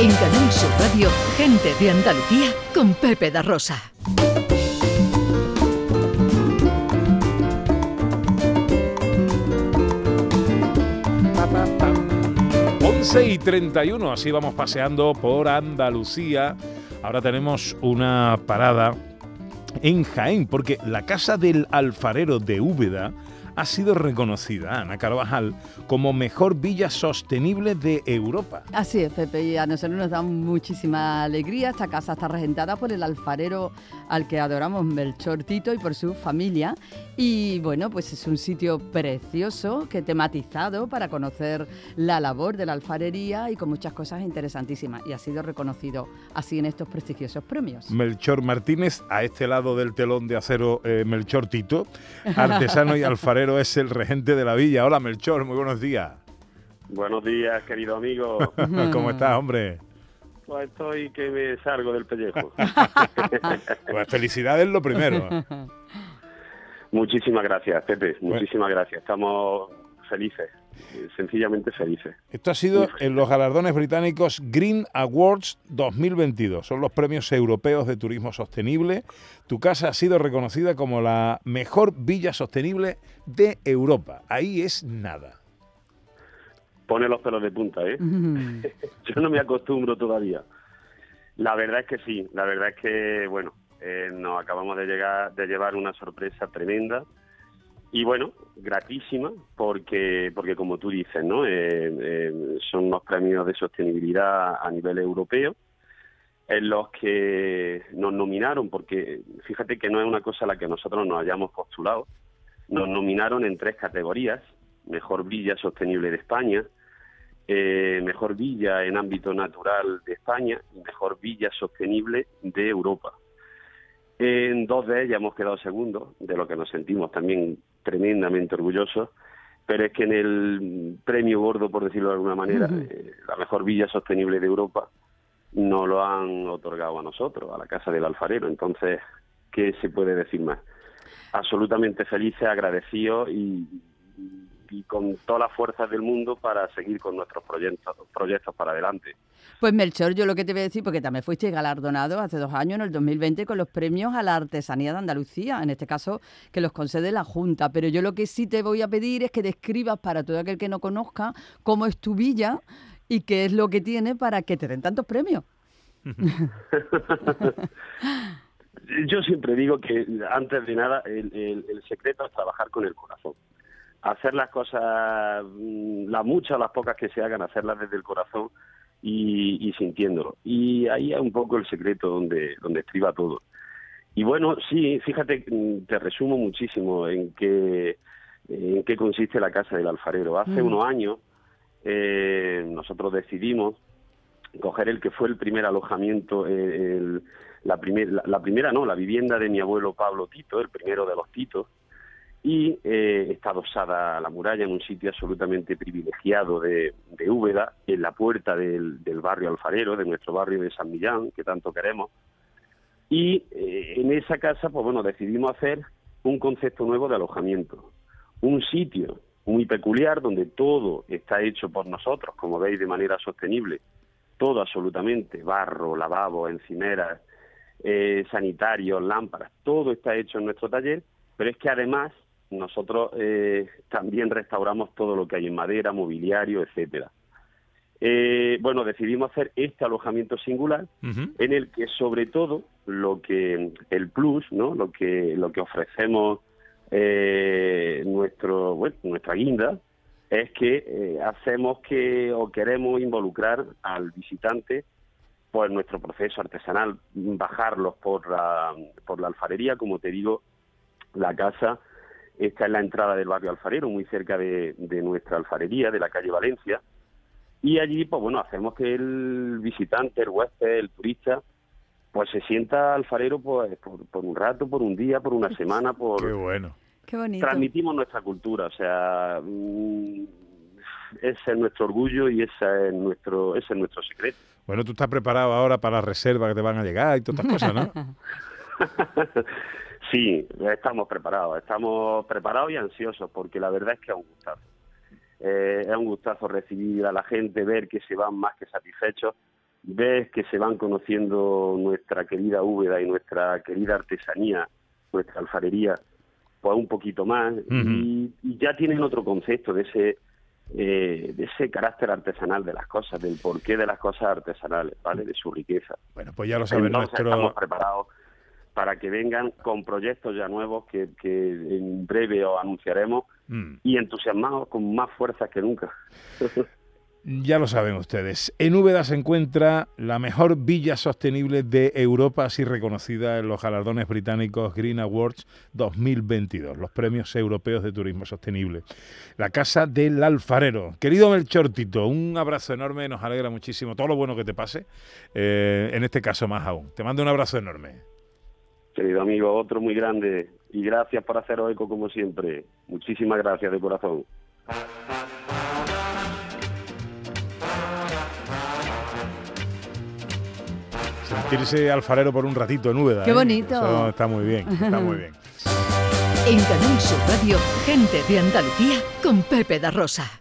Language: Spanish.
En Canal Sur Radio, gente de Andalucía con Pepe da Rosa. y 31, así vamos paseando por Andalucía. Ahora tenemos una parada en Jaén, porque la casa del alfarero de Úbeda ha sido reconocida, Ana Carvajal, como mejor villa sostenible de Europa. Así es, Pepe, y a nosotros nos da muchísima alegría. Esta casa está regentada por el alfarero al que adoramos, Melchor Tito, y por su familia. Y bueno, pues es un sitio precioso, que tematizado para conocer la labor de la alfarería y con muchas cosas interesantísimas. Y ha sido reconocido así en estos prestigiosos premios. Melchor Martínez, a este lado del telón de acero, eh, Melchor Tito, artesano y alfarero es el regente de la villa. Hola Melchor, muy buenos días. Buenos días, querido amigo. ¿Cómo estás, hombre? Pues estoy que me salgo del pellejo. pues felicidades lo primero. Muchísimas gracias, Pepe. Muchísimas gracias. Estamos felices, sencillamente felices. Esto ha sido en los galardones británicos Green Awards 2022. Son los premios europeos de turismo sostenible. Tu casa ha sido reconocida como la mejor villa sostenible de Europa. Ahí es nada. Pone los pelos de punta, ¿eh? Yo no me acostumbro todavía. La verdad es que sí, la verdad es que, bueno, eh, nos acabamos de llegar de llevar una sorpresa tremenda y bueno, gratísima porque, porque como tú dices, ¿no? Eh, eh, son unos premios de sostenibilidad a nivel europeo en los que nos nominaron, porque fíjate que no es una cosa a la que nosotros nos hayamos postulado, nos nominaron en tres categorías, Mejor Villa Sostenible de España, eh, Mejor Villa en ámbito natural de España y Mejor Villa Sostenible de Europa. En dos de ellas hemos quedado segundos, de lo que nos sentimos también tremendamente orgullosos, pero es que en el premio gordo, por decirlo de alguna manera, eh, la mejor villa sostenible de Europa, no lo han otorgado a nosotros, a la Casa del Alfarero. Entonces, ¿qué se puede decir más? Absolutamente felices, agradecidos y, y con todas las fuerzas del mundo para seguir con nuestros proyectos, proyectos para adelante. Pues Melchor, yo lo que te voy a decir, porque también fuiste galardonado hace dos años, en el 2020, con los premios a la artesanía de Andalucía, en este caso que los concede la Junta, pero yo lo que sí te voy a pedir es que describas para todo aquel que no conozca cómo es tu villa y qué es lo que tiene para que te den tantos premios. yo siempre digo que antes de nada el secreto es trabajar con el corazón hacer las cosas, mm, las muchas o las pocas que se hagan, hacerlas desde el corazón y, sintiéndolo. Y ahí es un poco el secreto donde, donde estriba todo. Y bueno, sí, fíjate, mm, te resumo muchísimo en qué, en qué consiste la Casa del Alfarero. Hace mm. unos años eh, nosotros decidimos coger el que fue el primer alojamiento, eh, la, la primera no, la vivienda de mi abuelo Pablo Tito, el primero de los Titos, y eh, está adosada a la muralla en un sitio absolutamente privilegiado de, de Úbeda, en la puerta del, barrio alfarero, de nuestro barrio de San Millán, que tanto queremos. Y eh, en esa casa, pues bueno, decidimos hacer un concepto nuevo de alojamiento, un sitio muy peculiar donde todo está hecho por nosotros, como veis, de manera sostenible, todo absolutamente, barro, lavabo, encimeras, eh, sanitarios, lámparas, todo está hecho en nuestro taller, pero es que además nosotros eh, también restauramos todo lo que hay en madera, mobiliario, etcétera. Eh, bueno, decidimos hacer este alojamiento singular en el que sobre todo lo que el plus, ¿no? Lo que lo que ofrecemos eh, nuestro bueno, nuestra guinda es que hacemos que o queremos involucrar al visitante pues nuestro proceso artesanal, bajarlos por la, por la alfarería, como te digo, la casa esta es la entrada del barrio alfarero, muy cerca de, nuestra alfarería, de la calle Valencia. Y allí, pues bueno, hacemos que el visitante, el huésped, el turista, pues se sienta alfarero pues, por, un rato, por un día, por una semana, por... Qué bueno. Qué bonito. Transmitimos nuestra cultura, o sea, mm, ese es nuestro orgullo y ese es nuestro, ese es nuestro secreto. Bueno, tú estás preparado ahora para las reservas que te van a llegar y todas estas cosas, ¿no? Sí, estamos preparados, estamos preparados y ansiosos porque la verdad es que es un gustazo. Eh, es un gustazo recibir a la gente, ver que se van más que satisfechos ves que se van conociendo nuestra querida Úbeda y nuestra querida artesanía, nuestra alfarería, pues un poquito más, y, ya tienen otro concepto de ese eh, de ese carácter artesanal de las cosas, del porqué de las cosas artesanales, ¿vale? De su riqueza. Bueno, pues ya lo saben nuestro... estamos preparados para que vengan con proyectos ya nuevos que, que en breve os anunciaremos mm. y entusiasmados con más fuerzas que nunca. Ya lo saben ustedes. En Úbeda se encuentra la mejor villa sostenible de Europa, así reconocida en los galardones británicos Green Awards 2022, los premios europeos de turismo sostenible. La Casa del Alfarero. Querido Melchor Tito, un abrazo enorme, nos alegra muchísimo todo lo bueno que te pase, eh, en este caso más aún. Te mando un abrazo enorme. Querido amigo, otro muy grande y gracias por hacer eco como siempre. Muchísimas gracias de corazón. Sentirse alfarero por un ratito en Úbeda. Qué ¿eh? bonito. está muy bien, está muy bien. En Canal Sur Radio, gente de Andalucía con Pepe da Rosa.